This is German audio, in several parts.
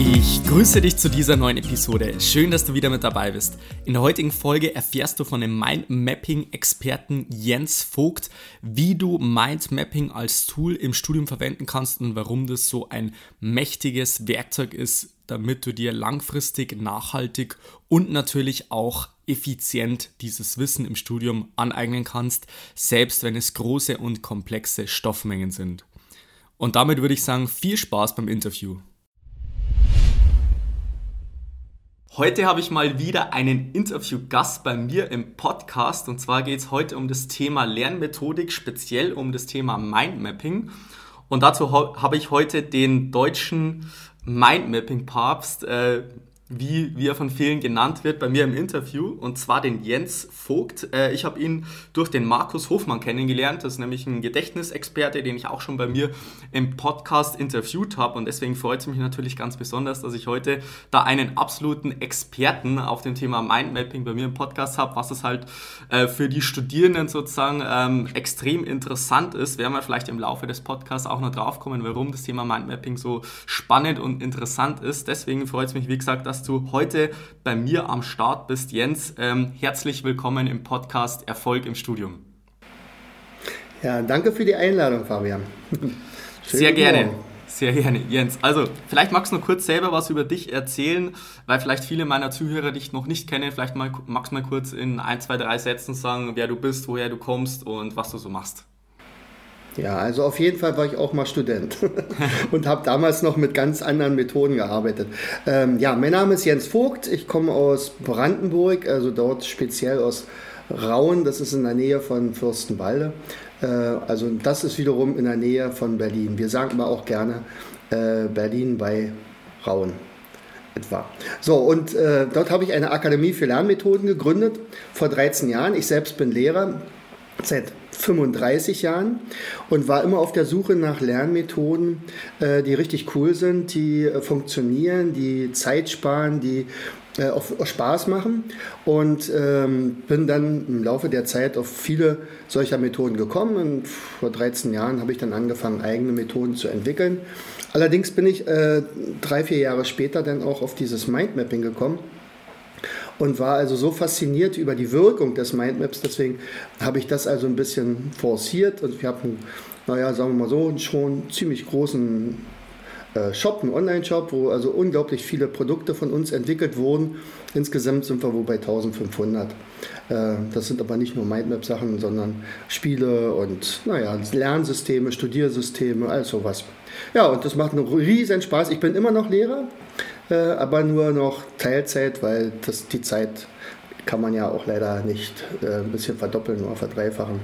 Ich grüße dich zu dieser neuen Episode. Schön, dass du wieder mit dabei bist. In der heutigen Folge erfährst du von dem Mindmapping-Experten Jens Vogt, wie du Mindmapping als Tool im Studium verwenden kannst und warum das so ein mächtiges Werkzeug ist, damit du dir langfristig, nachhaltig und natürlich auch effizient dieses Wissen im Studium aneignen kannst, selbst wenn es große und komplexe Stoffmengen sind. Und damit würde ich sagen, viel Spaß beim Interview. Heute habe ich mal wieder einen Interviewgast bei mir im Podcast und zwar geht es heute um das Thema Lernmethodik, speziell um das Thema Mindmapping. Und dazu habe ich heute den deutschen Mindmapping-Papst, äh, wie, wie er von vielen genannt wird, bei mir im Interview, und zwar den Jens Vogt. Äh, ich habe ihn durch den Markus Hofmann kennengelernt. Das ist nämlich ein Gedächtnisexperte, den ich auch schon bei mir im Podcast interviewt habe. Und deswegen freut es mich natürlich ganz besonders, dass ich heute da einen absoluten Experten auf dem Thema Mindmapping bei mir im Podcast habe, was es halt äh, für die Studierenden sozusagen ähm, extrem interessant ist. Werden wir vielleicht im Laufe des Podcasts auch noch drauf kommen, warum das Thema Mindmapping so spannend und interessant ist. Deswegen freut es mich, wie gesagt, dass dass du heute bei mir am Start bist. Jens, ähm, herzlich willkommen im Podcast Erfolg im Studium. Ja, danke für die Einladung, Fabian. Sehr gerne. Morgen. Sehr gerne, Jens. Also, vielleicht magst du noch kurz selber was über dich erzählen, weil vielleicht viele meiner Zuhörer dich noch nicht kennen. Vielleicht mal, magst du mal kurz in ein, zwei, drei Sätzen sagen, wer du bist, woher du kommst und was du so machst. Ja, also auf jeden Fall war ich auch mal Student und habe damals noch mit ganz anderen Methoden gearbeitet. Ähm, ja, mein Name ist Jens Vogt, ich komme aus Brandenburg, also dort speziell aus Rauen, das ist in der Nähe von Fürstenwalde. Äh, also das ist wiederum in der Nähe von Berlin. Wir sagen immer auch gerne äh, Berlin bei Rauen etwa. So, und äh, dort habe ich eine Akademie für Lernmethoden gegründet vor 13 Jahren. Ich selbst bin Lehrer seit 35 Jahren und war immer auf der Suche nach Lernmethoden, äh, die richtig cool sind, die äh, funktionieren, die Zeit sparen, die äh, auch Spaß machen und ähm, bin dann im Laufe der Zeit auf viele solcher Methoden gekommen und vor 13 Jahren habe ich dann angefangen, eigene Methoden zu entwickeln. Allerdings bin ich drei, vier Jahre später dann auch auf dieses Mindmapping gekommen und war also so fasziniert über die Wirkung des Mindmaps. Deswegen habe ich das also ein bisschen forciert und wir haben, naja, sagen wir mal so, schon ziemlich großen äh, Shop, einen Online-Shop, wo also unglaublich viele Produkte von uns entwickelt wurden. Insgesamt sind wir wohl bei 1500. Äh, das sind aber nicht nur Mindmap-Sachen, sondern Spiele und naja, Lernsysteme, Studiersysteme, all sowas. Ja, und das macht einen riesen Spaß. Ich bin immer noch Lehrer, äh, aber nur noch Teilzeit, weil das, die Zeit kann man ja auch leider nicht äh, ein bisschen verdoppeln oder verdreifachen.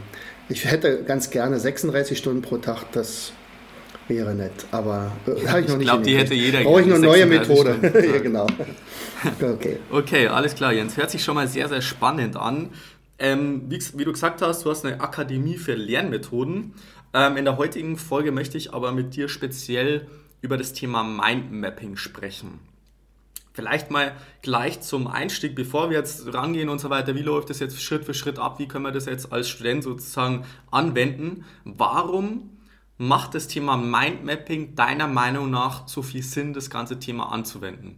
Ich hätte ganz gerne 36 Stunden pro Tag, das wäre nett, aber äh, habe ich noch nicht. Ich glaube, die hätte jeder. Brauche ich eine neue Methode. ja, genau. Okay. okay, alles klar, Jens. Hört sich schon mal sehr, sehr spannend an. Ähm, wie, wie, du gesagt hast, du hast eine Akademie für Lernmethoden. Ähm, in der heutigen Folge möchte ich aber mit dir speziell über das Thema Mindmapping sprechen. Vielleicht mal gleich zum Einstieg, bevor wir jetzt rangehen und so weiter, wie läuft das jetzt Schritt für Schritt ab, wie können wir das jetzt als Student sozusagen anwenden? Warum macht das Thema Mindmapping deiner Meinung nach so viel Sinn, das ganze Thema anzuwenden?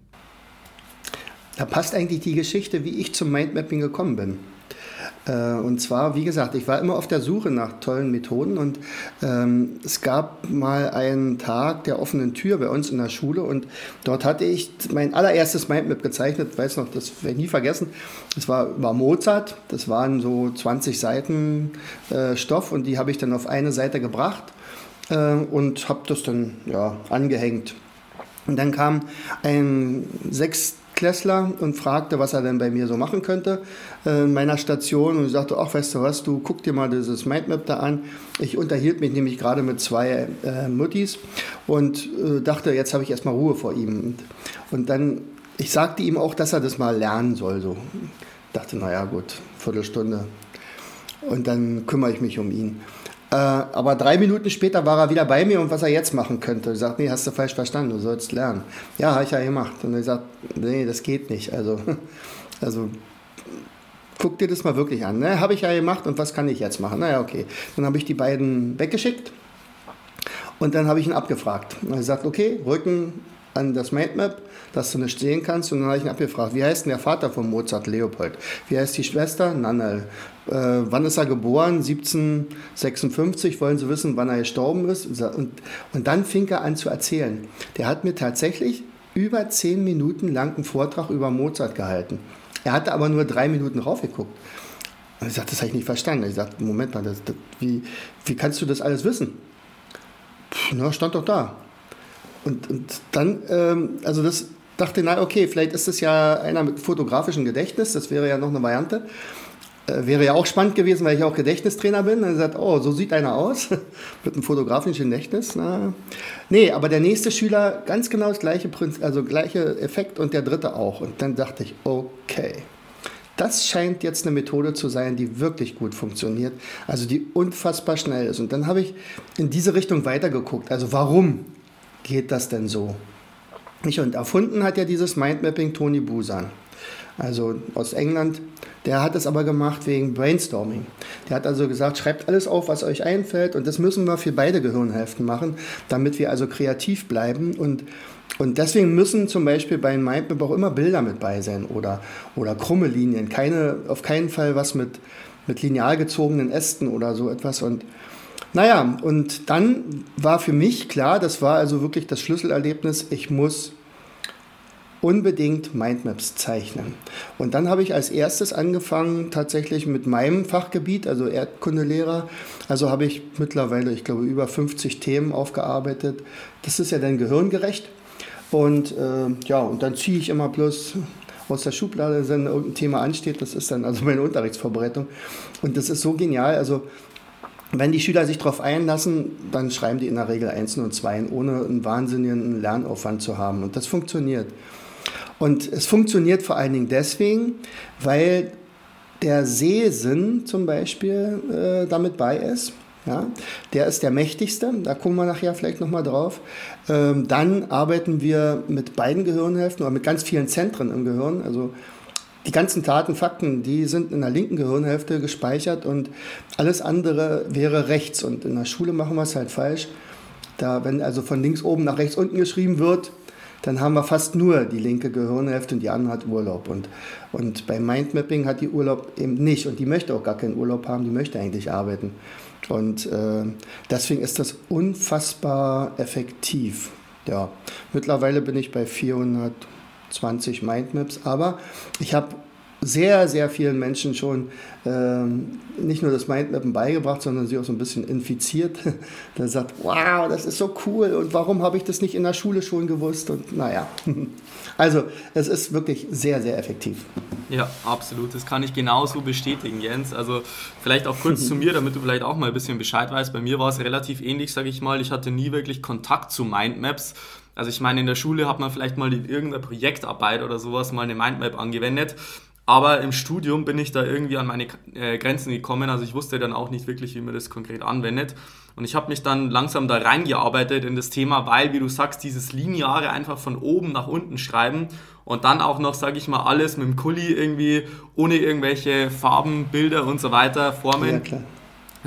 Da passt eigentlich die Geschichte, wie ich zum Mindmapping gekommen bin. Äh, und zwar, wie gesagt, ich war immer auf der Suche nach tollen Methoden und ähm, es gab mal einen Tag der offenen Tür bei uns in der Schule und dort hatte ich mein allererstes Mindmap gezeichnet, weiß noch, das werde ich nie vergessen. Das war, war Mozart, das waren so 20 Seiten äh, Stoff und die habe ich dann auf eine Seite gebracht äh, und habe das dann ja, angehängt. Und dann kam ein sechs Klässler und fragte, was er denn bei mir so machen könnte äh, in meiner Station und sagte, ach, weißt du was, du guck dir mal dieses Mindmap da an. Ich unterhielt mich nämlich gerade mit zwei äh, Muttis und äh, dachte, jetzt habe ich erstmal Ruhe vor ihm. Und, und, dann, ich sagte ihm auch, dass er das mal lernen soll. So. Ich dachte, naja gut, Viertelstunde. Und dann kümmere ich mich um ihn. Äh, aber drei Minuten später war er wieder bei mir und was er jetzt machen könnte. Ich sagte, nee, hast du falsch verstanden, du sollst lernen. Ja, habe ich ja gemacht. Und er sagt, nee, das geht nicht. Also, also guck dir das mal wirklich an. Ne? Habe ich ja gemacht und was kann ich jetzt machen? Naja, okay. Dann habe ich die beiden weggeschickt und dann habe ich ihn abgefragt. Und er sagt, okay, Rücken an das Mindmap, dass du nicht sehen kannst. Und dann habe ich ihn abgefragt, wie heißt denn der Vater von Mozart, Leopold? Wie heißt die Schwester? Nannel. Äh, wann ist er geboren? 1756. Wollen Sie wissen, wann er gestorben ist? Und, und dann fing er an zu erzählen. Der hat mir tatsächlich über zehn Minuten lang einen Vortrag über Mozart gehalten. Er hatte aber nur drei Minuten raufgeguckt. Und ich sagte, das habe ich nicht verstanden. Ich sagte, Moment mal, das, das, wie, wie kannst du das alles wissen? Pff, na, stand doch da. Und, und dann, ähm, also das dachte, na okay, vielleicht ist das ja einer mit fotografischem Gedächtnis, das wäre ja noch eine Variante. Äh, wäre ja auch spannend gewesen, weil ich auch Gedächtnistrainer bin. Dann sagt, oh, so sieht einer aus, mit einem fotografischen Gedächtnis. Na. Nee, aber der nächste Schüler, ganz genau das gleiche Prinzip, also gleiche Effekt und der dritte auch. Und dann dachte ich, okay, das scheint jetzt eine Methode zu sein, die wirklich gut funktioniert, also die unfassbar schnell ist. Und dann habe ich in diese Richtung weitergeguckt. Also warum geht das denn so? Und erfunden hat ja dieses Mindmapping Tony Busan also aus England. Der hat es aber gemacht wegen Brainstorming. Der hat also gesagt, schreibt alles auf, was euch einfällt und das müssen wir für beide Gehirnhälften machen, damit wir also kreativ bleiben und und deswegen müssen zum Beispiel bei Mindmap auch immer Bilder mit bei sein oder, oder krumme Linien. Keine, auf keinen Fall was mit, mit lineal gezogenen Ästen oder so etwas. Und naja, und dann war für mich klar, das war also wirklich das Schlüsselerlebnis, ich muss unbedingt Mindmaps zeichnen. Und dann habe ich als erstes angefangen tatsächlich mit meinem Fachgebiet, also Erdkundelehrer. Also habe ich mittlerweile, ich glaube, über 50 Themen aufgearbeitet. Das ist ja dann gehirngerecht. Und äh, ja, und dann ziehe ich immer bloß aus der Schublade, wenn irgendein Thema ansteht. Das ist dann also meine Unterrichtsvorbereitung. Und das ist so genial. Also wenn die Schüler sich darauf einlassen, dann schreiben die in der Regel Einsen und Zweien, ohne einen wahnsinnigen Lernaufwand zu haben. Und das funktioniert. Und es funktioniert vor allen Dingen deswegen, weil der Sehsinn zum Beispiel äh, damit bei ist. Ja, der ist der mächtigste, da gucken wir nachher vielleicht nochmal drauf. Ähm, dann arbeiten wir mit beiden Gehirnhälften oder mit ganz vielen Zentren im Gehirn. Also die ganzen Daten, Fakten, die sind in der linken Gehirnhälfte gespeichert und alles andere wäre rechts. Und in der Schule machen wir es halt falsch. Da, wenn also von links oben nach rechts unten geschrieben wird, dann haben wir fast nur die linke Gehirnhälfte und die andere hat Urlaub. Und, und beim Mindmapping hat die Urlaub eben nicht und die möchte auch gar keinen Urlaub haben, die möchte eigentlich arbeiten. Und äh, deswegen ist das unfassbar effektiv. Ja, mittlerweile bin ich bei 420 Mindmaps, aber ich habe sehr, sehr vielen Menschen schon ähm, nicht nur das Mindmappen beigebracht, sondern sie auch so ein bisschen infiziert. der sagt, wow, das ist so cool und warum habe ich das nicht in der Schule schon gewusst? Und naja, also es ist wirklich sehr, sehr effektiv. Ja, absolut. Das kann ich genauso bestätigen, Jens. Also vielleicht auch kurz zu mir, damit du vielleicht auch mal ein bisschen Bescheid weißt. Bei mir war es relativ ähnlich, sage ich mal. Ich hatte nie wirklich Kontakt zu Mindmaps. Also ich meine, in der Schule hat man vielleicht mal in irgendeiner Projektarbeit oder sowas mal eine Mindmap angewendet. Aber im Studium bin ich da irgendwie an meine äh, Grenzen gekommen. Also ich wusste dann auch nicht wirklich, wie man das konkret anwendet. Und ich habe mich dann langsam da reingearbeitet in das Thema, weil, wie du sagst, dieses Lineare einfach von oben nach unten schreiben und dann auch noch, sage ich mal, alles mit dem Kuli irgendwie ohne irgendwelche Farben, Bilder und so weiter formen. Ja,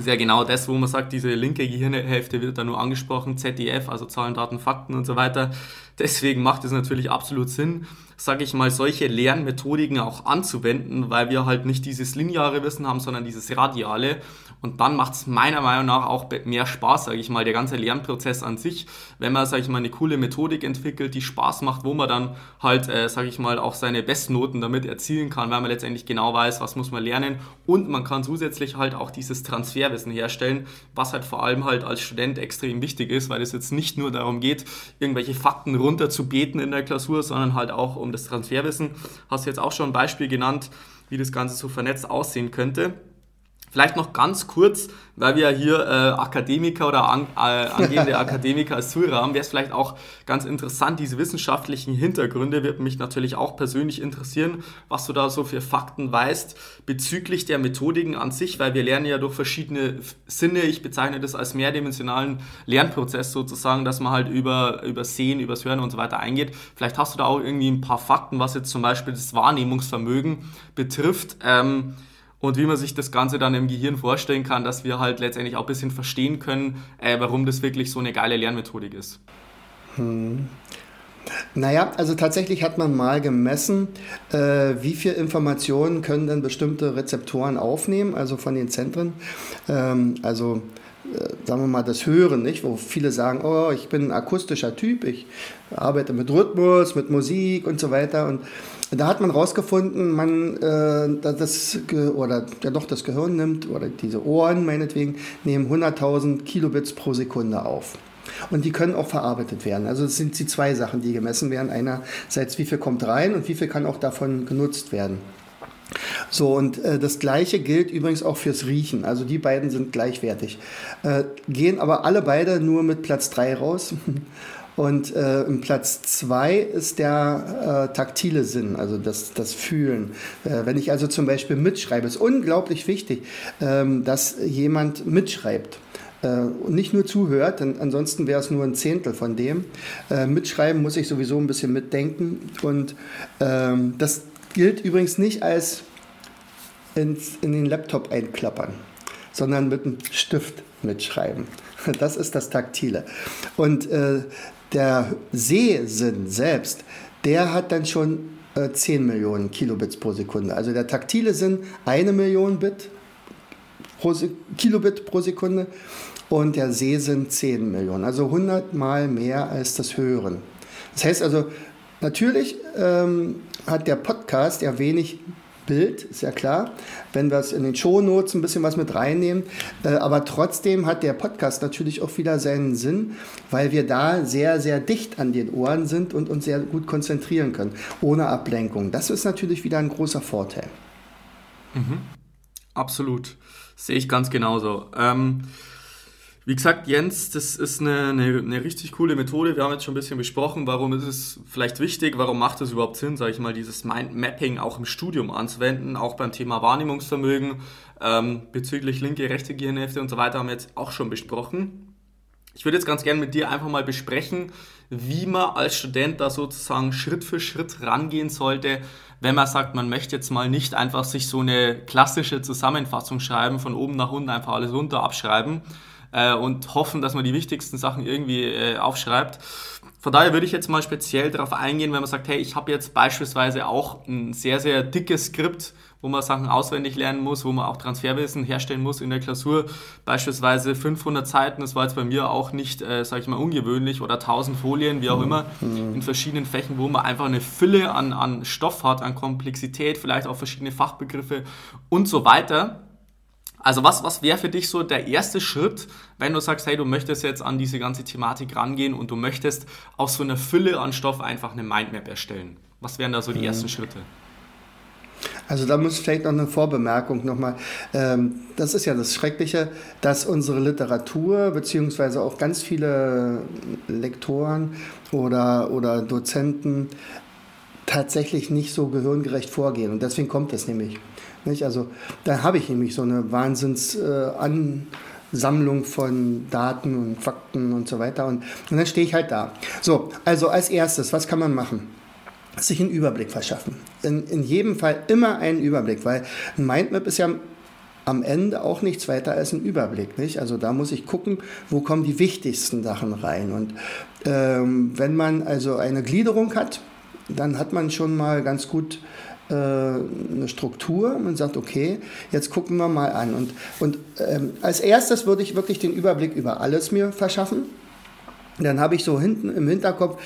ja genau das, wo man sagt, diese linke Gehirnhälfte wird da nur angesprochen, ZDF, also Zahlen, Daten, Fakten und so weiter. Deswegen macht es natürlich absolut Sinn, sage ich mal, solche Lernmethodiken auch anzuwenden, weil wir halt nicht dieses lineare Wissen haben, sondern dieses radiale. Und dann macht es meiner Meinung nach auch mehr Spaß, sage ich mal, der ganze Lernprozess an sich, wenn man, sage ich mal, eine coole Methodik entwickelt, die Spaß macht, wo man dann halt, äh, sage ich mal, auch seine Bestnoten damit erzielen kann, weil man letztendlich genau weiß, was muss man lernen und man kann zusätzlich halt auch dieses Transferwissen herstellen, was halt vor allem halt als Student extrem wichtig ist, weil es jetzt nicht nur darum geht, irgendwelche Fakten runter zu beten in der Klausur, sondern halt auch um das Transferwissen. Hast du jetzt auch schon ein Beispiel genannt, wie das Ganze so vernetzt aussehen könnte. Vielleicht noch ganz kurz, weil wir hier äh, Akademiker oder an, äh, angehende Akademiker als Zuhörer haben, wäre es vielleicht auch ganz interessant, diese wissenschaftlichen Hintergründe wird mich natürlich auch persönlich interessieren, was du da so für Fakten weißt bezüglich der Methodiken an sich, weil wir lernen ja durch verschiedene Sinne, ich bezeichne das als mehrdimensionalen Lernprozess sozusagen, dass man halt über, über Sehen, übers Hören und so weiter eingeht. Vielleicht hast du da auch irgendwie ein paar Fakten, was jetzt zum Beispiel das Wahrnehmungsvermögen betrifft. Ähm, und wie man sich das Ganze dann im Gehirn vorstellen kann, dass wir halt letztendlich auch ein bisschen verstehen können, äh, warum das wirklich so eine geile Lernmethodik ist. Hm. Naja, also tatsächlich hat man mal gemessen, äh, wie viel Informationen können denn bestimmte Rezeptoren aufnehmen, also von den Zentren. Ähm, also äh, sagen wir mal, das Hören, nicht? wo viele sagen, oh, ich bin ein akustischer Typ, ich arbeite mit Rhythmus, mit Musik und so weiter. Und da hat man rausgefunden, man äh, das oder ja doch das Gehirn nimmt oder diese Ohren meinetwegen nehmen 100.000 Kilobits pro Sekunde auf. Und die können auch verarbeitet werden. Also es sind die zwei Sachen, die gemessen werden. Einerseits, wie viel kommt rein und wie viel kann auch davon genutzt werden. So, und äh, das gleiche gilt übrigens auch fürs Riechen. Also die beiden sind gleichwertig. Äh, gehen aber alle beide nur mit Platz 3 raus. Und äh, im Platz 2 ist der äh, taktile Sinn, also das, das Fühlen. Äh, wenn ich also zum Beispiel mitschreibe, ist unglaublich wichtig, ähm, dass jemand mitschreibt. Äh, nicht nur zuhört, denn ansonsten wäre es nur ein Zehntel von dem. Äh, mitschreiben muss ich sowieso ein bisschen mitdenken. Und ähm, das gilt übrigens nicht als ins, in den Laptop einklappern, sondern mit einem Stift mitschreiben. Das ist das Taktile. Und äh, der Sehsinn selbst, der hat dann schon äh, 10 Millionen Kilobits pro Sekunde. Also der taktile Sinn eine Million Bit pro Kilobit pro Sekunde und der Sehsinn 10 Millionen. Also 100 mal mehr als das Hören. Das heißt also, natürlich ähm, hat der Podcast ja wenig Bild, ist ja klar, wenn wir es in den Shownotes ein bisschen was mit reinnehmen. Äh, aber trotzdem hat der Podcast natürlich auch wieder seinen Sinn, weil wir da sehr, sehr dicht an den Ohren sind und uns sehr gut konzentrieren können, ohne Ablenkung. Das ist natürlich wieder ein großer Vorteil. Mhm. Absolut. Sehe ich ganz genauso. Ähm, wie gesagt, Jens, das ist eine, eine, eine, richtig coole Methode. Wir haben jetzt schon ein bisschen besprochen, warum ist es vielleicht wichtig, warum macht es überhaupt Sinn, sage ich mal, dieses Mindmapping auch im Studium anzuwenden, auch beim Thema Wahrnehmungsvermögen ähm, bezüglich linke, rechte Gehirnhälfte und so weiter haben wir jetzt auch schon besprochen. Ich würde jetzt ganz gerne mit dir einfach mal besprechen, wie man als Student da sozusagen Schritt für Schritt rangehen sollte, wenn man sagt, man möchte jetzt mal nicht einfach sich so eine klassische Zusammenfassung schreiben, von oben nach unten einfach alles runter abschreiben, äh, und hoffen, dass man die wichtigsten Sachen irgendwie äh, aufschreibt. Von daher würde ich jetzt mal speziell darauf eingehen, wenn man sagt, hey, ich habe jetzt beispielsweise auch ein sehr, sehr dickes Skript, wo man Sachen auswendig lernen muss, wo man auch Transferwissen herstellen muss in der Klausur. Beispielsweise 500 Seiten, das war jetzt bei mir auch nicht, äh, sage ich mal, ungewöhnlich oder 1000 Folien, wie auch immer, mhm. in verschiedenen Fächen, wo man einfach eine Fülle an, an Stoff hat, an Komplexität, vielleicht auch verschiedene Fachbegriffe und so weiter. Also was, was wäre für dich so der erste Schritt, wenn du sagst, hey, du möchtest jetzt an diese ganze Thematik rangehen und du möchtest aus so einer Fülle an Stoff einfach eine Mindmap erstellen? Was wären da so die mhm. ersten Schritte? Also da muss vielleicht noch eine Vorbemerkung nochmal. Ähm, das ist ja das Schreckliche, dass unsere Literatur beziehungsweise auch ganz viele Lektoren oder, oder Dozenten tatsächlich nicht so gehirngerecht vorgehen. Und deswegen kommt es nämlich. Nicht? Also da habe ich nämlich so eine Wahnsinnsansammlung äh, von Daten und Fakten und so weiter. Und, und dann stehe ich halt da. So, also als erstes, was kann man machen? Sich einen Überblick verschaffen. In, in jedem Fall immer einen Überblick, weil ein Mindmap ist ja am Ende auch nichts weiter als ein Überblick. Nicht? Also da muss ich gucken, wo kommen die wichtigsten Sachen rein. Und ähm, wenn man also eine Gliederung hat, dann hat man schon mal ganz gut äh, eine Struktur. Man sagt, okay, jetzt gucken wir mal an. Und, und ähm, als erstes würde ich wirklich den Überblick über alles mir verschaffen. Dann habe ich so hinten im Hinterkopf,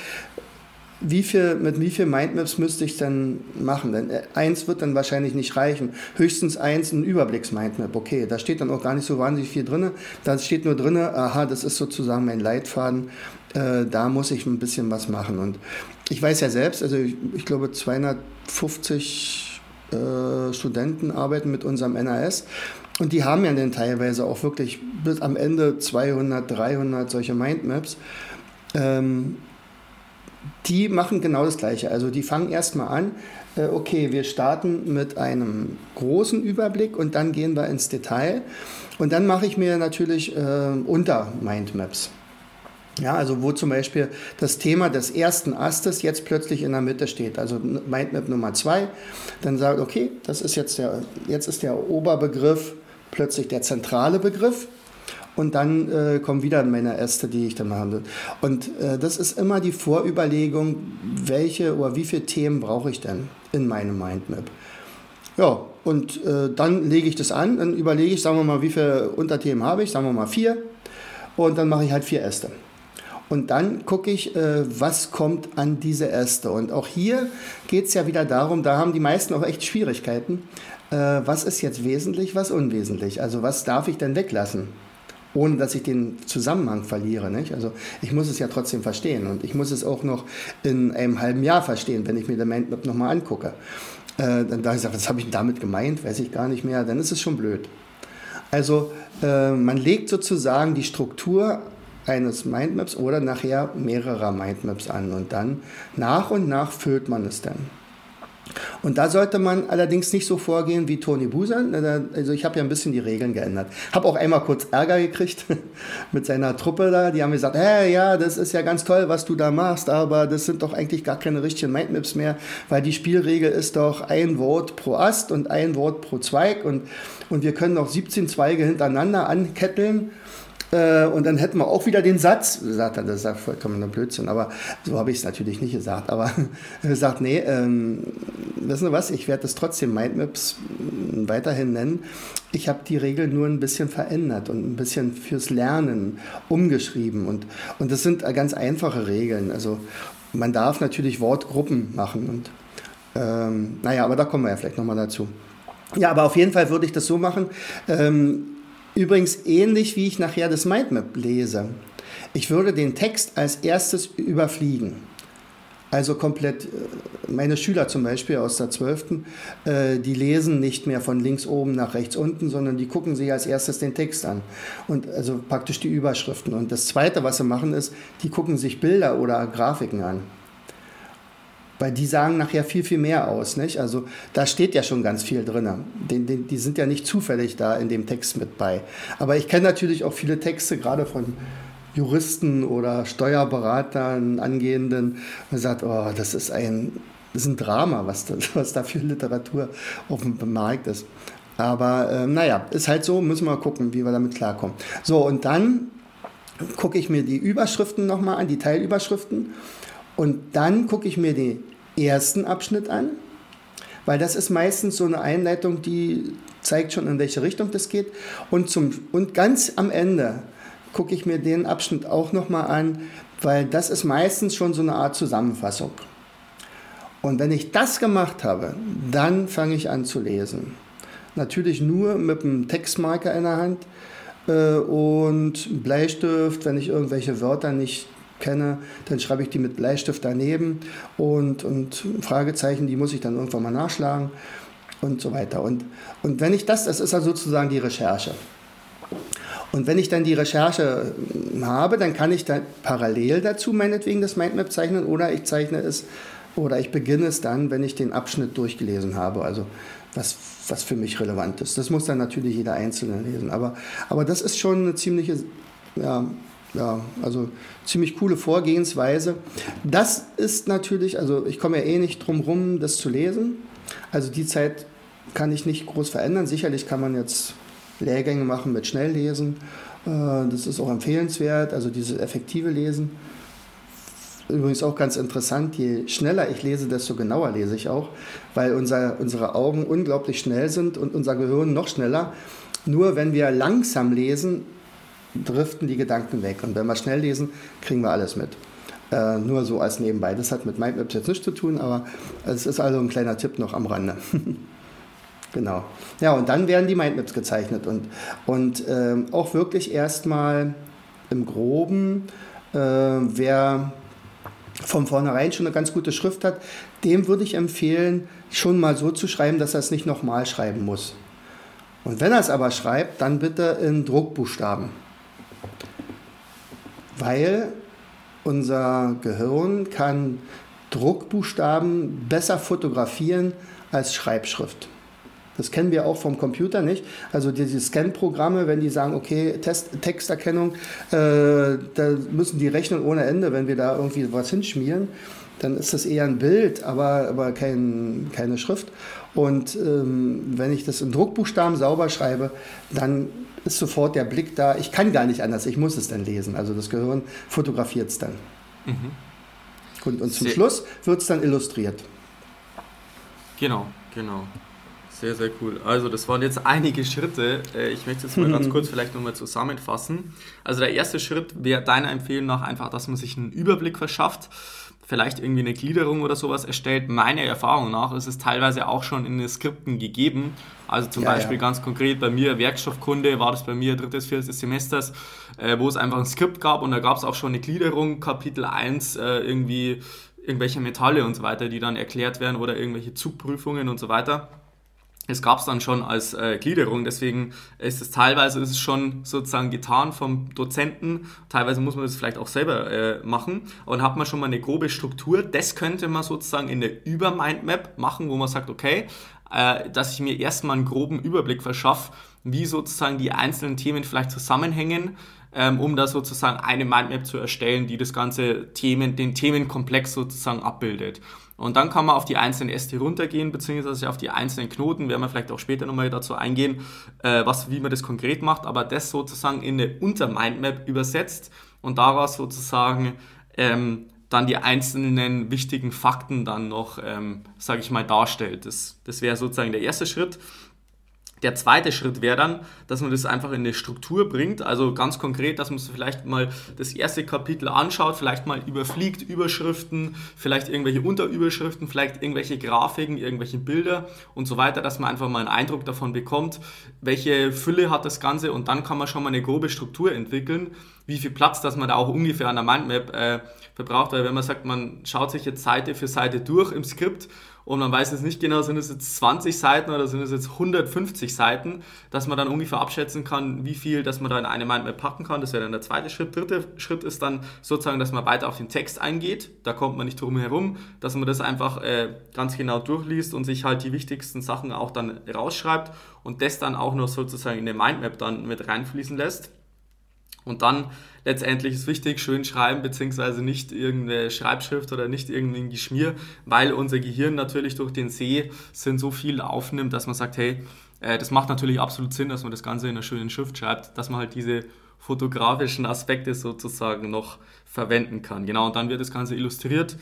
wie viel, mit wie viel Mindmaps müsste ich denn machen? Denn äh, eins wird dann wahrscheinlich nicht reichen. Höchstens eins ein Überblicks-Mindmap. Okay, da steht dann auch gar nicht so wahnsinnig viel drin. Da steht nur drin, aha, das ist sozusagen mein Leitfaden. Äh, da muss ich ein bisschen was machen. Und ich weiß ja selbst, also ich, ich glaube 250 äh, Studenten arbeiten mit unserem NAS. Und die haben ja dann teilweise auch wirklich bis am Ende 200, 300 solche Mindmaps. Ähm, die machen genau das Gleiche. Also die fangen erstmal an, äh, okay, wir starten mit einem großen Überblick und dann gehen wir ins Detail. Und dann mache ich mir natürlich äh, unter Mindmaps. Ja, also wo zum Beispiel das Thema des ersten Astes jetzt plötzlich in der Mitte steht. Also Mindmap Nummer zwei, dann sagt, okay, das ist jetzt der, jetzt ist der Oberbegriff plötzlich der zentrale Begriff. Und dann äh, kommen wieder meine Äste, die ich dann behandle. Und äh, das ist immer die Vorüberlegung, welche oder wie viele Themen brauche ich denn in meinem Mindmap. Ja, und äh, dann lege ich das an, dann überlege ich, sagen wir mal, wie viele Unterthemen habe ich, sagen wir mal vier. Und dann mache ich halt vier Äste. Und dann gucke ich, äh, was kommt an diese Äste. Und auch hier geht es ja wieder darum, da haben die meisten auch echt Schwierigkeiten. Äh, was ist jetzt wesentlich, was unwesentlich? Also was darf ich denn weglassen? ohne dass ich den Zusammenhang verliere. Nicht? Also ich muss es ja trotzdem verstehen und ich muss es auch noch in einem halben Jahr verstehen, wenn ich mir den Mindmap nochmal angucke. Äh, dann da ich sage, was habe ich damit gemeint, weiß ich gar nicht mehr, dann ist es schon blöd. Also äh, man legt sozusagen die Struktur eines Mindmaps oder nachher mehrerer Mindmaps an und dann nach und nach füllt man es dann. Und da sollte man allerdings nicht so vorgehen wie Toni Busan. Also ich habe ja ein bisschen die Regeln geändert. Habe auch einmal kurz Ärger gekriegt mit seiner Truppe da. Die haben gesagt, hey, ja, das ist ja ganz toll, was du da machst, aber das sind doch eigentlich gar keine richtigen Mindmaps mehr, weil die Spielregel ist doch ein Wort pro Ast und ein Wort pro Zweig und, und wir können noch 17 Zweige hintereinander anketteln äh, und dann hätten wir auch wieder den Satz, sagt er, das ist ja vollkommener Blödsinn, aber so habe ich es natürlich nicht gesagt. Aber er sagt, nee, ähm, wissen Sie was, ich werde das trotzdem Mindmaps weiterhin nennen. Ich habe die Regel nur ein bisschen verändert und ein bisschen fürs Lernen umgeschrieben. Und, und das sind ganz einfache Regeln. Also man darf natürlich Wortgruppen machen. Und ähm, naja, aber da kommen wir ja vielleicht nochmal dazu. Ja, aber auf jeden Fall würde ich das so machen. Ähm, Übrigens ähnlich wie ich nachher das Mindmap lese. Ich würde den Text als erstes überfliegen. Also komplett, äh, meine Schüler zum Beispiel aus der 12., äh, die lesen nicht mehr von links oben nach rechts unten, sondern die gucken sich als erstes den Text an. Und also praktisch die Überschriften. Und das Zweite, was sie machen, ist, die gucken sich Bilder oder Grafiken an weil die sagen nachher viel, viel mehr aus. Nicht? Also da steht ja schon ganz viel drin. Die, die, die, sind ja nicht zufällig da in dem Text mit bei. Aber ich kenne natürlich auch viele Texte, gerade von Juristen oder Steuerberatern, Angehenden, man sagt, oh, das ist ein, das ist ein Drama, was da, was da für Literatur auf dem Markt ist. Aber äh, naja, ist halt so, müssen wir gucken, wie wir damit klarkommen. So, und dann gucke ich mir die Überschriften nochmal an, die Teilüberschriften und dann gucke ich mir den ersten Abschnitt an, weil das ist meistens so eine Einleitung, die zeigt schon, in welche Richtung das geht. Und, zum, und ganz am Ende gucke ich mir den Abschnitt auch nochmal an, weil das ist meistens schon so eine Art Zusammenfassung. Und wenn ich das gemacht habe, dann fange ich an zu lesen. Natürlich nur mit einem Textmarker in der Hand äh, und Bleistift, wenn ich irgendwelche Wörter nicht kenne, dann schreibe ich die mit Bleistift daneben und, und Fragezeichen, die muss ich dann irgendwann mal nachschlagen und so weiter. Und, und wenn ich das, das ist also sozusagen die Recherche. Und wenn ich dann die Recherche habe, dann kann ich dann parallel dazu meinetwegen das Mindmap zeichnen oder ich zeichne es oder ich beginne es dann, wenn ich den Abschnitt durchgelesen habe. Also was, was für mich relevant ist. Das muss dann natürlich jeder Einzelne lesen. Aber, aber das ist schon eine ziemliche ja, ja, also ziemlich coole Vorgehensweise. Das ist natürlich, also ich komme ja eh nicht drum rum, das zu lesen. Also die Zeit kann ich nicht groß verändern. Sicherlich kann man jetzt Lehrgänge machen mit Schnelllesen. Äh, das ist auch empfehlenswert, also dieses effektive Lesen. Übrigens auch ganz interessant, je schneller ich lese, desto genauer lese ich auch, weil unser, unsere Augen unglaublich schnell sind und unser Gehirn noch schneller. Nur wenn wir langsam lesen, driften die Gedanken weg. Und wenn wir schnell lesen, kriegen wir alles mit. Äh, nur so als nebenbei. Das hat mit Mindmaps jetzt nichts zu tun, aber es ist also ein kleiner Tipp noch am Rande. genau. Ja, und dann werden die Mindmaps gezeichnet und, und äh, auch wirklich erstmal im Groben, äh, wer von vornherein schon eine ganz gute Schrift hat, dem würde ich empfehlen, schon mal so zu schreiben, dass er es nicht nochmal schreiben muss. Und wenn er es aber schreibt, dann bitte in Druckbuchstaben. Weil unser Gehirn kann Druckbuchstaben besser fotografieren als Schreibschrift. Das kennen wir auch vom Computer nicht. Also diese Scan-Programme, wenn die sagen, okay, Test, Texterkennung, äh, da müssen die rechnen ohne Ende, wenn wir da irgendwie was hinschmieren, dann ist das eher ein Bild, aber, aber kein, keine Schrift. Und ähm, wenn ich das in Druckbuchstaben sauber schreibe, dann ist sofort der Blick da. Ich kann gar nicht anders, ich muss es dann lesen. Also das Gehirn fotografiert es dann. Mhm. Und, und zum Sehr Schluss wird es dann illustriert. Genau, genau. Sehr, sehr cool. Also das waren jetzt einige Schritte. Äh, ich möchte es mal ganz kurz vielleicht nochmal zusammenfassen. Also der erste Schritt wäre deiner Empfehlung nach einfach, dass man sich einen Überblick verschafft vielleicht irgendwie eine Gliederung oder sowas erstellt. Meiner Erfahrung nach ist es teilweise auch schon in den Skripten gegeben. Also zum ja, Beispiel ja. ganz konkret bei mir Werkstoffkunde war das bei mir drittes, viertes Semesters, äh, wo es einfach ein Skript gab und da gab es auch schon eine Gliederung, Kapitel 1, äh, irgendwie irgendwelche Metalle und so weiter, die dann erklärt werden oder irgendwelche Zugprüfungen und so weiter es gab es dann schon als äh, Gliederung, deswegen ist es teilweise ist es schon sozusagen getan vom Dozenten, teilweise muss man das vielleicht auch selber äh, machen und hat man schon mal eine grobe Struktur. Das könnte man sozusagen in der Über-Mindmap machen, wo man sagt, okay, äh, dass ich mir erstmal einen groben Überblick verschaffe, wie sozusagen die einzelnen Themen vielleicht zusammenhängen, ähm, um da sozusagen eine Mindmap zu erstellen, die das ganze Themen, den Themenkomplex sozusagen abbildet. Und dann kann man auf die einzelnen Äste runtergehen, beziehungsweise auf die einzelnen Knoten, werden wir vielleicht auch später nochmal dazu eingehen, äh, was, wie man das konkret macht, aber das sozusagen in eine Untermindmap übersetzt und daraus sozusagen ähm, dann die einzelnen wichtigen Fakten dann noch, ähm, sage ich mal, darstellt. Das, das wäre sozusagen der erste Schritt. Der zweite Schritt wäre dann, dass man das einfach in eine Struktur bringt. Also ganz konkret, dass man sich vielleicht mal das erste Kapitel anschaut, vielleicht mal überfliegt, Überschriften, vielleicht irgendwelche Unterüberschriften, vielleicht irgendwelche Grafiken, irgendwelche Bilder und so weiter, dass man einfach mal einen Eindruck davon bekommt, welche Fülle hat das Ganze und dann kann man schon mal eine grobe Struktur entwickeln, wie viel Platz, dass man da auch ungefähr an der Mindmap äh, verbraucht. Weil wenn man sagt, man schaut sich jetzt Seite für Seite durch im Skript und man weiß jetzt nicht genau, sind es jetzt 20 Seiten oder sind es jetzt 150 Seiten, dass man dann ungefähr abschätzen kann, wie viel, dass man da in eine Mindmap packen kann. Das wäre dann der zweite Schritt. Dritter Schritt ist dann sozusagen, dass man weiter auf den Text eingeht. Da kommt man nicht drum herum, dass man das einfach äh, ganz genau durchliest und sich halt die wichtigsten Sachen auch dann rausschreibt und das dann auch noch sozusagen in eine Mindmap dann mit reinfließen lässt. Und dann letztendlich ist wichtig, schön schreiben, beziehungsweise nicht irgendeine Schreibschrift oder nicht irgendein Geschmier, weil unser Gehirn natürlich durch den Sehsinn so viel aufnimmt, dass man sagt, hey, äh, das macht natürlich absolut Sinn, dass man das Ganze in einer schönen Schrift schreibt, dass man halt diese fotografischen Aspekte sozusagen noch verwenden kann. Genau, und dann wird das Ganze illustriert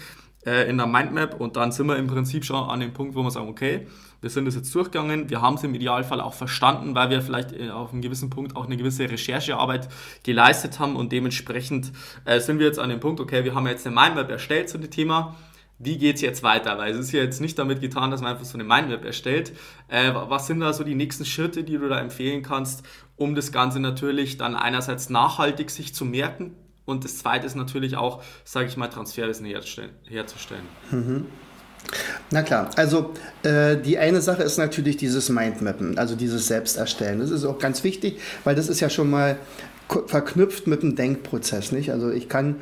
äh, in der Mindmap und dann sind wir im Prinzip schon an dem Punkt, wo wir sagen, okay, wir sind das jetzt durchgegangen, wir haben es im Idealfall auch verstanden, weil wir vielleicht äh, auf einem gewissen Punkt auch eine gewisse Recherchearbeit geleistet haben und dementsprechend äh, sind wir jetzt an dem Punkt, okay, wir haben jetzt eine Mindmap erstellt zu dem Thema, wie geht es jetzt weiter? Weil es ist ja jetzt nicht damit getan, dass man einfach so eine Mindmap erstellt. Äh, was sind da so die nächsten Schritte, die du da empfehlen kannst, um das Ganze natürlich dann einerseits nachhaltig sich zu merken und das zweite ist natürlich auch, sage ich mal, Transferwissen herzustellen. Mhm. Na klar, also äh, die eine Sache ist natürlich dieses Mindmappen, also dieses Selbsterstellen. Das ist auch ganz wichtig, weil das ist ja schon mal verknüpft mit dem Denkprozess, nicht? Also ich kann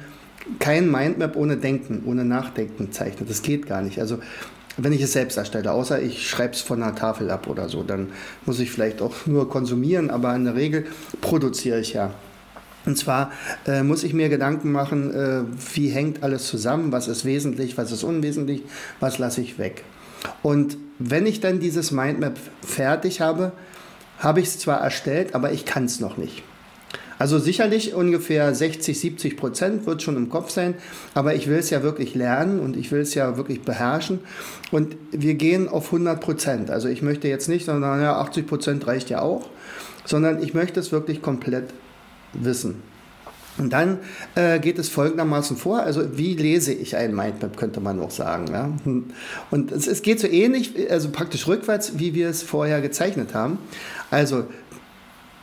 kein Mindmap ohne Denken, ohne Nachdenken zeichnen. Das geht gar nicht. Also wenn ich es selbst erstelle, außer ich schreibe es von einer Tafel ab oder so, dann muss ich vielleicht auch nur konsumieren, aber in der Regel produziere ich ja. Und zwar äh, muss ich mir Gedanken machen, äh, wie hängt alles zusammen, was ist wesentlich, was ist unwesentlich, was lasse ich weg. Und wenn ich dann dieses Mindmap fertig habe, habe ich es zwar erstellt, aber ich kann es noch nicht. Also sicherlich ungefähr 60, 70 Prozent wird schon im Kopf sein, aber ich will es ja wirklich lernen und ich will es ja wirklich beherrschen. Und wir gehen auf 100 Prozent. Also ich möchte jetzt nicht, sondern ja, 80 Prozent reicht ja auch, sondern ich möchte es wirklich komplett wissen. Und dann äh, geht es folgendermaßen vor, also wie lese ich ein Mindmap, könnte man auch sagen. Ja? Und es, es, geht so ähnlich, also praktisch rückwärts, wie wir es vorher gezeichnet haben. Also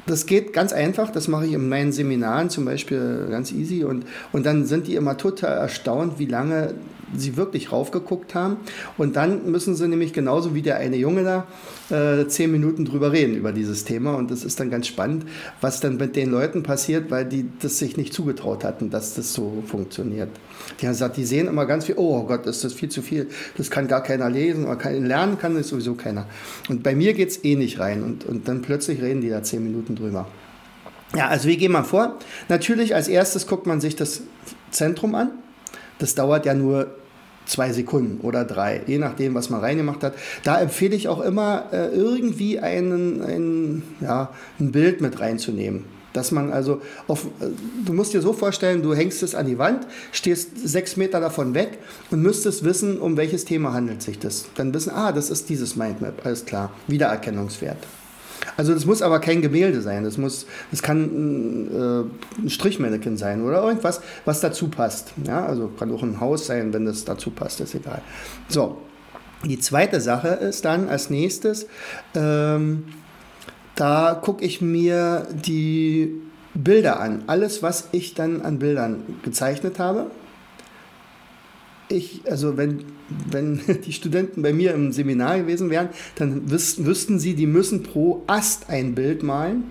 das geht ganz einfach, das mache ich in meinen Seminaren zum Beispiel ganz easy und, und dann sind die immer total erstaunt, wie lange sie wirklich raufgeguckt haben. Und dann müssen sie nämlich genauso wie der eine Junge da äh, zehn Minuten drüber reden über dieses Thema. Und das ist dann ganz spannend, was dann mit den Leuten passiert, weil die das sich nicht zugetraut hatten, dass das so funktioniert. Die haben gesagt, die sehen immer ganz viel, oh Gott, ist das viel zu viel, das kann gar keiner lesen oder kann, lernen kann das sowieso keiner. Und bei mir geht es eh nicht rein. Und, und dann plötzlich reden die da zehn Minuten drüber. Ja, also wie gehen wir vor? Natürlich als erstes guckt man sich das Zentrum an. Das dauert ja nur zwei Sekunden oder drei, je nachdem, was man reingemacht hat. Da empfehle ich auch immer, äh, irgendwie einen, ein, ja, ein Bild mit reinzunehmen. Dass man also auf, äh, du musst dir so vorstellen, du hängst es an die Wand, stehst sechs Meter davon weg und müsstest wissen, um welches Thema handelt sich das. Dann wissen, ah, das ist dieses Mindmap, alles klar, Wiedererkennungswert. Also das muss aber kein Gemälde sein. Das, muss, das kann ein, äh, ein Strichmannequin sein oder irgendwas, was dazu passt. Ja, also kann auch ein Haus sein, wenn das dazu passt, ist egal. So, die zweite Sache ist dann als nächstes, ähm, da gucke ich mir die Bilder an. Alles, was ich dann an Bildern gezeichnet habe. Ich, also wenn wenn die Studenten bei mir im Seminar gewesen wären, dann wüssten, wüssten sie, die müssen pro Ast ein Bild malen.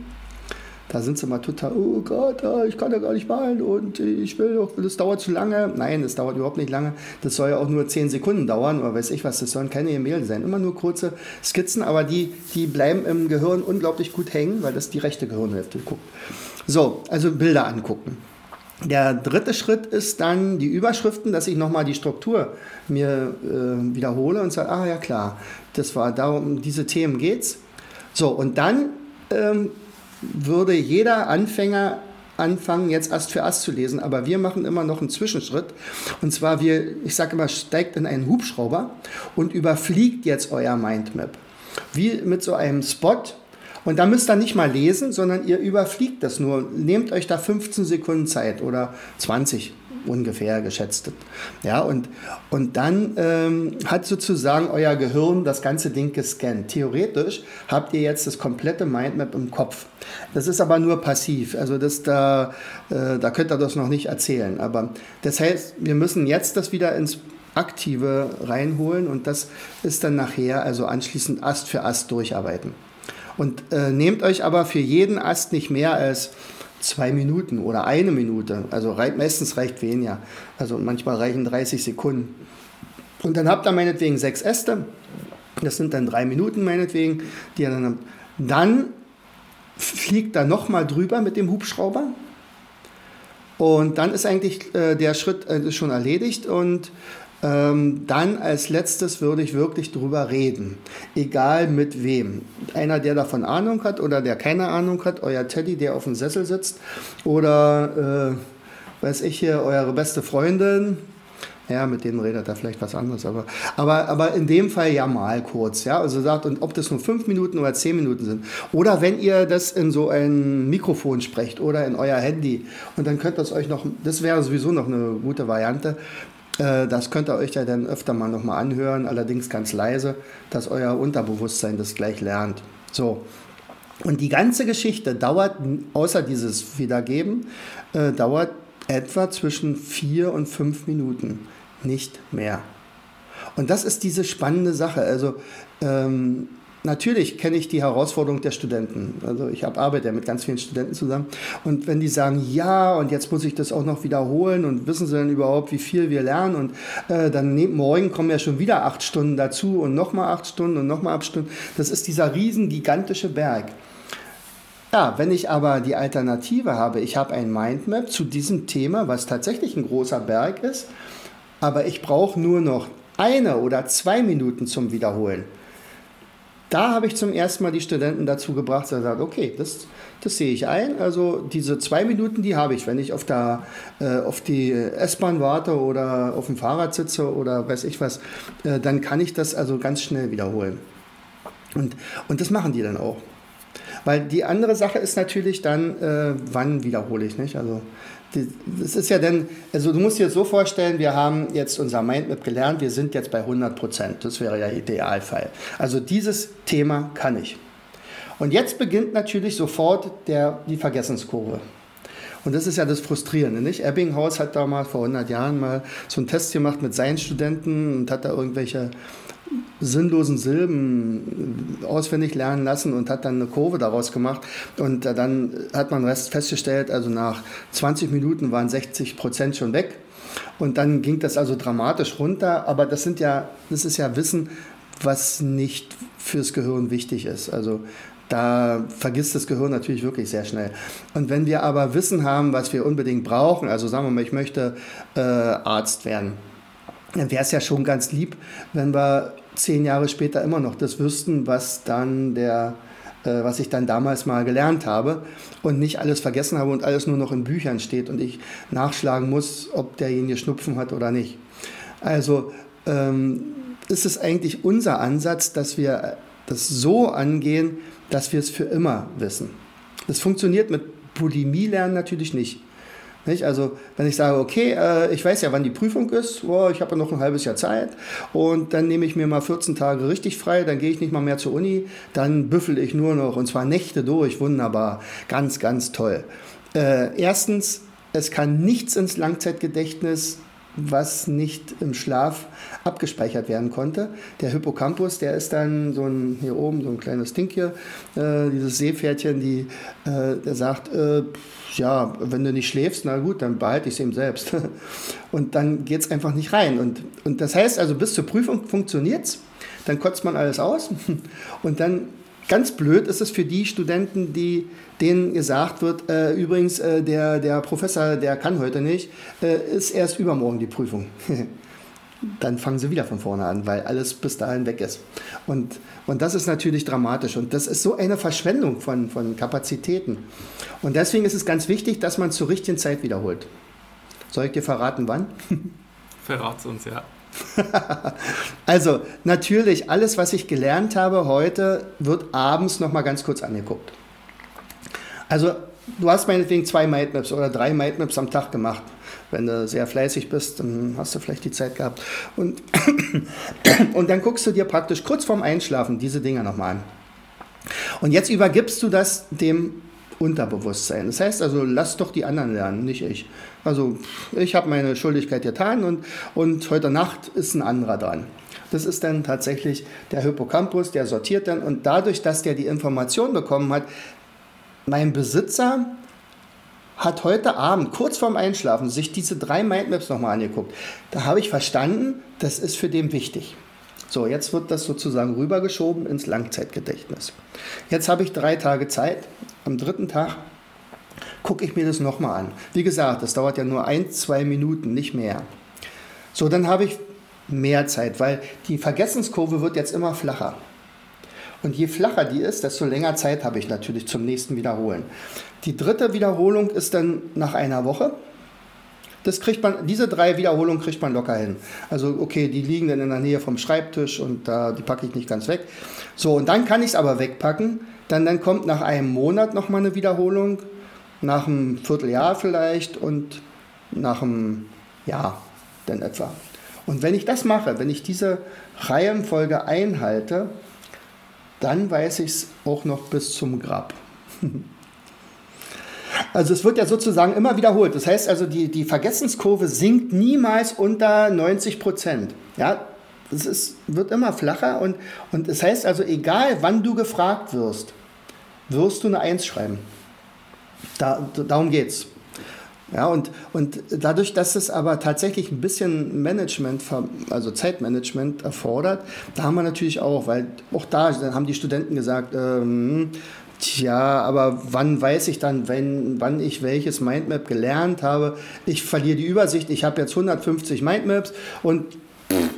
Da sind sie mal total, oh Gott, ich kann ja gar nicht malen und ich will doch, das dauert zu lange. Nein, das dauert überhaupt nicht lange. Das soll ja auch nur 10 Sekunden dauern oder weiß ich was. Das sollen keine Gemälde sein. Immer nur kurze Skizzen, aber die, die bleiben im Gehirn unglaublich gut hängen, weil das die rechte Gehirnhälfte guckt. So, also Bilder angucken. Der dritte Schritt ist dann die Überschriften, dass ich nochmal die Struktur mir äh, wiederhole und sage, ah ja klar, das war darum, diese Themen geht's. So, und dann ähm, würde jeder Anfänger anfangen, jetzt Ast für Ast zu lesen, aber wir machen immer noch einen Zwischenschritt. Und zwar, wir, ich sage immer, steigt in einen Hubschrauber und überfliegt jetzt euer Mindmap. Wie mit so einem Spot, und da müsst ihr nicht mal lesen, sondern ihr überfliegt das nur. Nehmt euch da 15 Sekunden Zeit oder 20 ungefähr geschätzt. Ja, und, und dann ähm, hat sozusagen euer Gehirn das ganze Ding gescannt. Theoretisch habt ihr jetzt das komplette Mindmap im Kopf. Das ist aber nur passiv. Also das da, äh, da könnt ihr das noch nicht erzählen. Aber das heißt, wir müssen jetzt das wieder ins Aktive reinholen und das ist dann nachher, also anschließend Ast für Ast durcharbeiten. Und äh, nehmt euch aber für jeden Ast nicht mehr als zwei Minuten oder eine Minute. Also rei meistens reicht weniger. Also manchmal reichen 30 Sekunden. Und dann habt ihr meinetwegen sechs Äste. Das sind dann drei Minuten meinetwegen, die ihr dann habt. Dann fliegt er nochmal drüber mit dem Hubschrauber. Und dann ist eigentlich äh, der Schritt äh, schon erledigt und ähm, dann als letztes würde ich wirklich drüber reden, egal mit wem. Einer, der davon Ahnung hat oder der keine Ahnung hat, euer Teddy, der auf dem Sessel sitzt oder, äh, weiß ich hier, eure beste Freundin. Ja, mit denen redet er vielleicht was anderes, aber, aber, aber in dem Fall ja mal kurz, ja, also sagt, und ob das nur fünf Minuten oder zehn Minuten sind, oder wenn ihr das in so ein Mikrofon sprecht oder in euer Handy, und dann könnt ihr es euch noch, das wäre sowieso noch eine gute Variante, das könnt ihr euch ja dann öfter mal nochmal anhören, allerdings ganz leise, dass euer Unterbewusstsein das gleich lernt. So. Und die ganze Geschichte dauert, außer dieses Wiedergeben, äh, dauert etwa zwischen vier und fünf Minuten, nicht mehr. Und das ist diese spannende Sache. Also ähm, natürlich kenne ich die Herausforderung der Studenten. Also ich arbeite ja mit ganz vielen Studenten zusammen. Und wenn die sagen, ja, und jetzt muss ich das auch noch wiederholen und wissen sie dann überhaupt, wie viel wir lernen und äh, dann ne, morgen kommen ja schon wieder acht Stunden dazu und nochmal acht Stunden und nochmal acht Stunden. Das ist dieser riesen gigantische Berg. Ja, wenn ich aber die Alternative habe, ich habe ein Mindmap zu diesem Thema, was tatsächlich ein großer Berg ist, aber ich brauche nur noch eine oder zwei Minuten zum Wiederholen da habe ich zum ersten Mal die Studenten dazu gebracht, dass sie sagen, okay, das, das sehe ich ein. Also diese zwei Minuten, die habe ich, wenn ich auf, der, äh, auf die S-Bahn warte oder auf dem Fahrrad sitze oder weiß ich was, äh, dann kann ich das also ganz schnell wiederholen. Und, und das machen die dann auch. Weil die andere Sache ist natürlich dann, äh, wann wiederhole ich, nicht? Also das ist ja dann, also du musst dir jetzt so vorstellen, wir haben jetzt unser Mindmap gelernt, wir sind jetzt bei 100 Prozent. Das wäre ja Idealfall. Also dieses Thema kann ich. Und jetzt beginnt natürlich sofort der, die Vergessenskurve. Und das ist ja das Frustrierende, nicht? Ebbinghaus hat da mal vor 100 Jahren mal so einen Test gemacht mit seinen Studenten und hat da irgendwelche sinnlosen Silben auswendig lernen lassen und hat dann eine Kurve daraus gemacht. Und dann hat man festgestellt, also nach 20 Minuten waren 60 Prozent schon weg. Und dann ging das also dramatisch runter. Aber das sind ja, das ist ja Wissen, was nicht fürs Gehirn wichtig ist. Also da vergisst das Gehirn natürlich wirklich sehr schnell. Und wenn wir aber Wissen haben, was wir unbedingt brauchen, also sagen wir mal, ich möchte äh, Arzt werden, dann wäre es ja schon ganz lieb, wenn wir zehn Jahre später immer noch das wüssten, was dann der äh, was ich dann damals mal gelernt habe und nicht alles vergessen habe und alles nur noch in Büchern steht und ich nachschlagen muss, ob derjenige Schnupfen hat oder nicht. Also ähm, ist es eigentlich unser Ansatz, dass wir das so angehen, dass wir es für immer wissen. Das funktioniert mit Bulimie-Lernen natürlich nicht. Nicht? Also wenn ich sage, okay, äh, ich weiß ja, wann die Prüfung ist, oh, ich habe ja noch ein halbes Jahr Zeit und dann nehme ich mir mal 14 Tage richtig frei, dann gehe ich nicht mal mehr zur Uni, dann büffel ich nur noch und zwar Nächte durch, wunderbar, ganz, ganz toll. Äh, erstens, es kann nichts ins Langzeitgedächtnis was nicht im Schlaf abgespeichert werden konnte. Der Hippocampus, der ist dann so ein, hier oben, so ein kleines Ding hier, äh, dieses Seepferdchen, die, äh, der sagt, äh, ja, wenn du nicht schläfst, na gut, dann behalte ich es eben selbst. Und dann geht es einfach nicht rein. Und, und das heißt also, bis zur Prüfung funktioniert es, dann kotzt man alles aus und dann Ganz blöd ist es für die Studenten, die, denen gesagt wird, äh, übrigens, äh, der, der Professor, der kann heute nicht, äh, ist erst übermorgen die Prüfung. Dann fangen sie wieder von vorne an, weil alles bis dahin weg ist. Und, und das ist natürlich dramatisch. Und das ist so eine Verschwendung von, von Kapazitäten. Und deswegen ist es ganz wichtig, dass man zur richtigen Zeit wiederholt. Soll ich dir verraten, wann? Verrat's uns, ja. also natürlich, alles, was ich gelernt habe heute, wird abends noch mal ganz kurz angeguckt. Also du hast meinetwegen zwei Mindmaps oder drei Mindmaps am Tag gemacht. Wenn du sehr fleißig bist, dann hast du vielleicht die Zeit gehabt. Und, und dann guckst du dir praktisch kurz vorm Einschlafen diese Dinge nochmal an. Und jetzt übergibst du das dem Unterbewusstsein. Das heißt also, lass doch die anderen lernen, nicht ich. Also ich habe meine Schuldigkeit getan und, und heute Nacht ist ein anderer dran. Das ist dann tatsächlich der Hippocampus, der sortiert dann und dadurch, dass der die Information bekommen hat, mein Besitzer hat heute Abend, kurz vorm Einschlafen, sich diese drei Mindmaps nochmal angeguckt. Da habe ich verstanden, das ist für den wichtig. So, jetzt wird das sozusagen rübergeschoben ins Langzeitgedächtnis. Jetzt habe ich drei Tage Zeit. Am dritten Tag gucke ich mir das nochmal an. Wie gesagt, das dauert ja nur ein, zwei Minuten, nicht mehr. So, dann habe ich mehr Zeit, weil die Vergessenskurve wird jetzt immer flacher. Und je flacher die ist, desto länger Zeit habe ich natürlich zum nächsten Wiederholen. Die dritte Wiederholung ist dann nach einer Woche. Das kriegt man, diese drei Wiederholungen kriegt man locker hin. Also okay, die liegen dann in der Nähe vom Schreibtisch und da, die packe ich nicht ganz weg. So, und dann kann ich es aber wegpacken. Dann, dann kommt nach einem Monat nochmal eine Wiederholung, nach einem Vierteljahr vielleicht und nach einem Jahr dann etwa. Und wenn ich das mache, wenn ich diese Reihenfolge einhalte, dann weiß ich es auch noch bis zum Grab. Also es wird ja sozusagen immer wiederholt. Das heißt also, die, die Vergessenskurve sinkt niemals unter 90 Prozent. Ja, das ist, wird immer flacher und, und das heißt also, egal wann du gefragt wirst, wirst du eine Eins schreiben. Da, darum geht's. Ja, und, und dadurch, dass es aber tatsächlich ein bisschen Management, also Zeitmanagement erfordert, da haben wir natürlich auch, weil auch da haben die Studenten gesagt, ähm, Tja, aber wann weiß ich dann, wenn, wann ich welches Mindmap gelernt habe? Ich verliere die Übersicht. Ich habe jetzt 150 Mindmaps und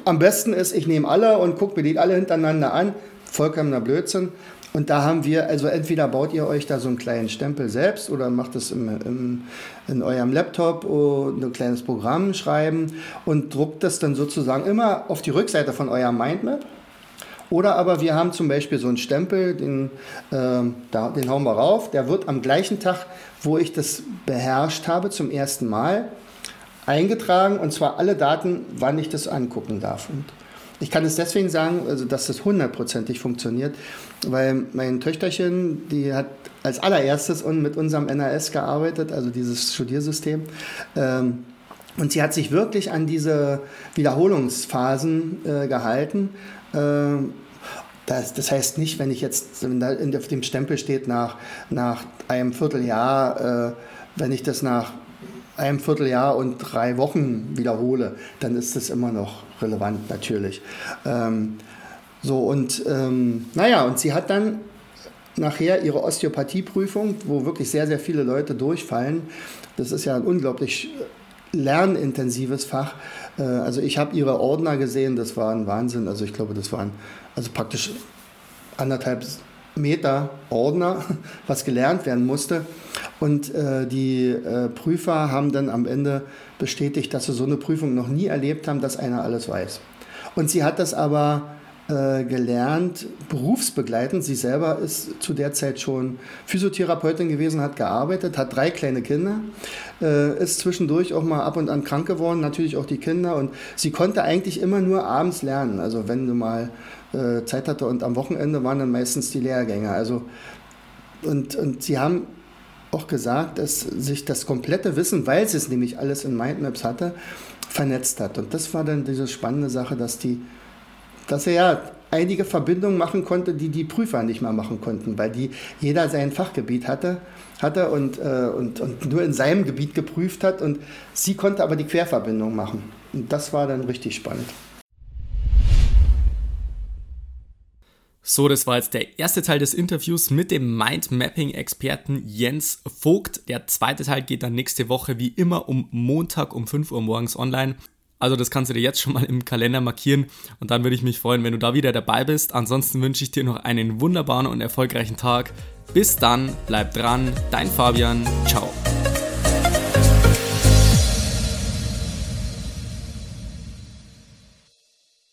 am besten ist, ich nehme alle und gucke mir die alle hintereinander an. Vollkommener Blödsinn. Und da haben wir, also entweder baut ihr euch da so einen kleinen Stempel selbst oder macht es im, im, in eurem Laptop und ein kleines Programm schreiben und druckt das dann sozusagen immer auf die Rückseite von eurem Mindmap. Oder aber wir haben zum Beispiel so einen Stempel, den, äh, da, den hauen wir rauf, der wird am gleichen Tag, wo ich das beherrscht habe, zum ersten Mal eingetragen. Und zwar alle Daten, wann ich das angucken darf. Und, ich kann es deswegen sagen, also dass das hundertprozentig funktioniert, weil mein Töchterchen, die hat als allererstes mit unserem NAS gearbeitet, also dieses Studiersystem. Ähm, und sie hat sich wirklich an diese Wiederholungsphasen äh, gehalten. Ähm, das, das, heißt nicht, wenn ich jetzt, wenn auf dem Stempel steht, nach, nach einem Vierteljahr, äh, wenn ich das nach einem Vierteljahr und drei Wochen wiederhole, dann ist das immer noch relevant natürlich. Ähm, so und ähm, naja, und sie hat dann nachher ihre Osteopathieprüfung, wo wirklich sehr, sehr viele Leute durchfallen. Das ist ja ein unglaublich lernintensives Fach. Äh, also ich habe ihre Ordner gesehen, das war ein Wahnsinn. Also ich glaube, das waren also praktisch anderthalb Meter Ordner, was gelernt werden musste. Und äh, die äh, Prüfer haben dann am Ende bestätigt, dass sie so eine Prüfung noch nie erlebt haben, dass einer alles weiß. Und sie hat das aber äh, gelernt, berufsbegleitend. Sie selber ist zu der Zeit schon Physiotherapeutin gewesen, hat gearbeitet, hat drei kleine Kinder, äh, ist zwischendurch auch mal ab und an krank geworden, natürlich auch die Kinder. Und sie konnte eigentlich immer nur abends lernen. Also wenn du mal äh, Zeit hatte und am Wochenende waren dann meistens die Lehrgänge. Also und, und sie haben auch gesagt, dass sich das komplette Wissen, weil sie es nämlich alles in Mindmaps hatte, vernetzt hat. Und das war dann diese spannende Sache, dass die, dass er ja einige Verbindungen machen konnte, die die Prüfer nicht mehr machen konnten, weil die jeder sein Fachgebiet hatte, hatte und, äh, und, und nur in seinem Gebiet geprüft hat und sie konnte aber die Querverbindung machen. Und das war dann richtig spannend. So, das war jetzt der erste Teil des Interviews mit dem Mindmapping-Experten Jens Vogt. Der zweite Teil geht dann nächste Woche wie immer um Montag um 5 Uhr morgens online. Also das kannst du dir jetzt schon mal im Kalender markieren und dann würde ich mich freuen, wenn du da wieder dabei bist. Ansonsten wünsche ich dir noch einen wunderbaren und erfolgreichen Tag. Bis dann, bleib dran, dein Fabian, ciao.